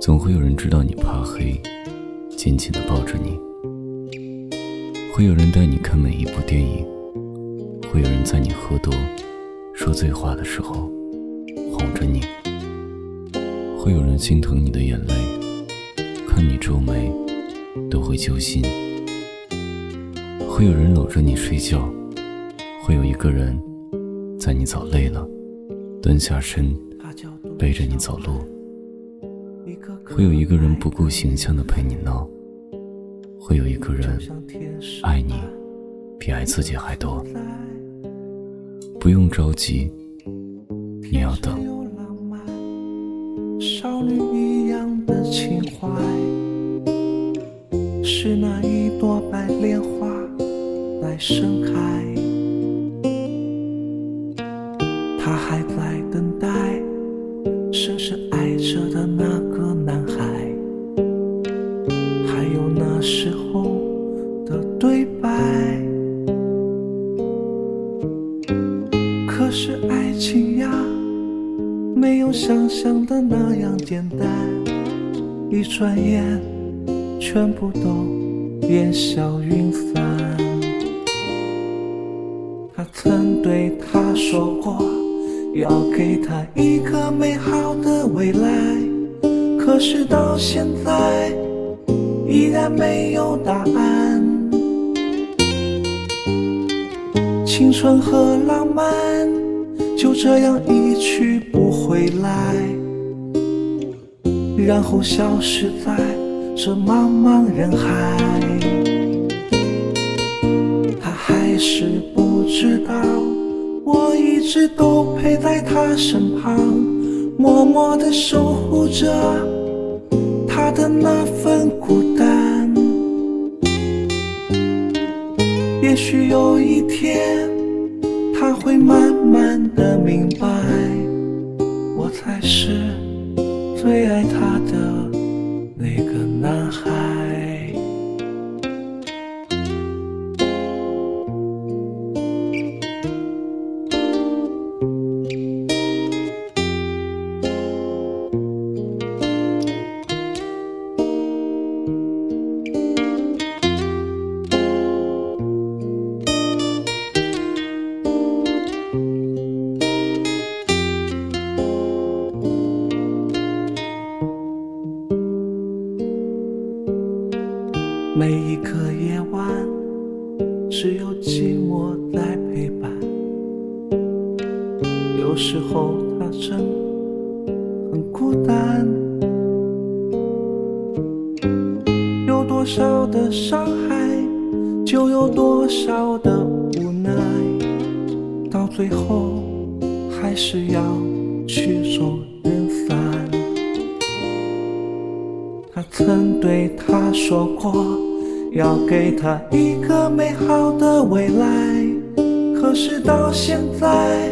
总会有人知道你怕黑，紧紧地抱着你；会有人带你看每一部电影；会有人在你喝多、说醉话的时候哄着你；会有人心疼你的眼泪，看你皱眉都会揪心；会有人搂着你睡觉；会有一个人在你走累了，蹲下身背着你走路。会有一个人不顾形象的陪你闹，会有一个人爱你比爱自己还多。不用着急，你要等。少女一样的情怀，是那一朵白莲花在盛开，她还在等待，深深爱着的那个可是爱情呀，没有想象的那样简单，一转眼，全部都烟消云散。他曾对她说过，要给她一个美好的未来，可是到现在，依然没有答案。青春和浪漫就这样一去不回来，然后消失在这茫茫人海。他还是不知道，我一直都陪在他身旁，默默地守护着他的那份孤单。也许有一天，他会慢慢的明白，每一个夜晚，只有寂寞在陪伴。有时候他真很孤单，有多少的伤害，就有多少的无奈，到最后还是要曲终曾对她说过，要给她一个美好的未来，可是到现在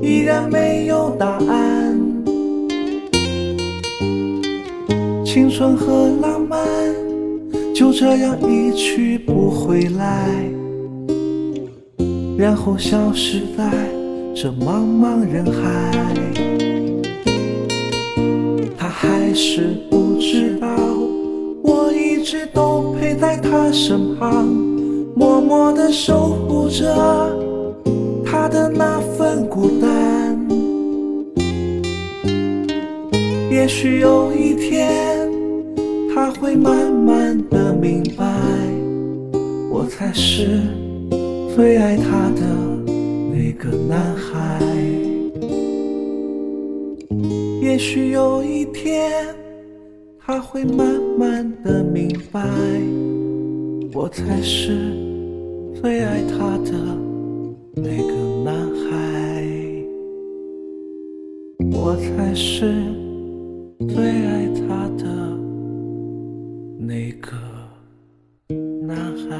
依然没有答案。青春和浪漫就这样一去不回来，然后消失在这茫茫人海。还是不知道，我一直都陪在他身旁，默默地守护着他的那份孤单。也许有一天，他会慢慢的明白，我才是最爱他的那个男孩。也许有一天，他会慢慢的明白，我才是最爱他的那个男孩，我才是最爱他的那个男孩。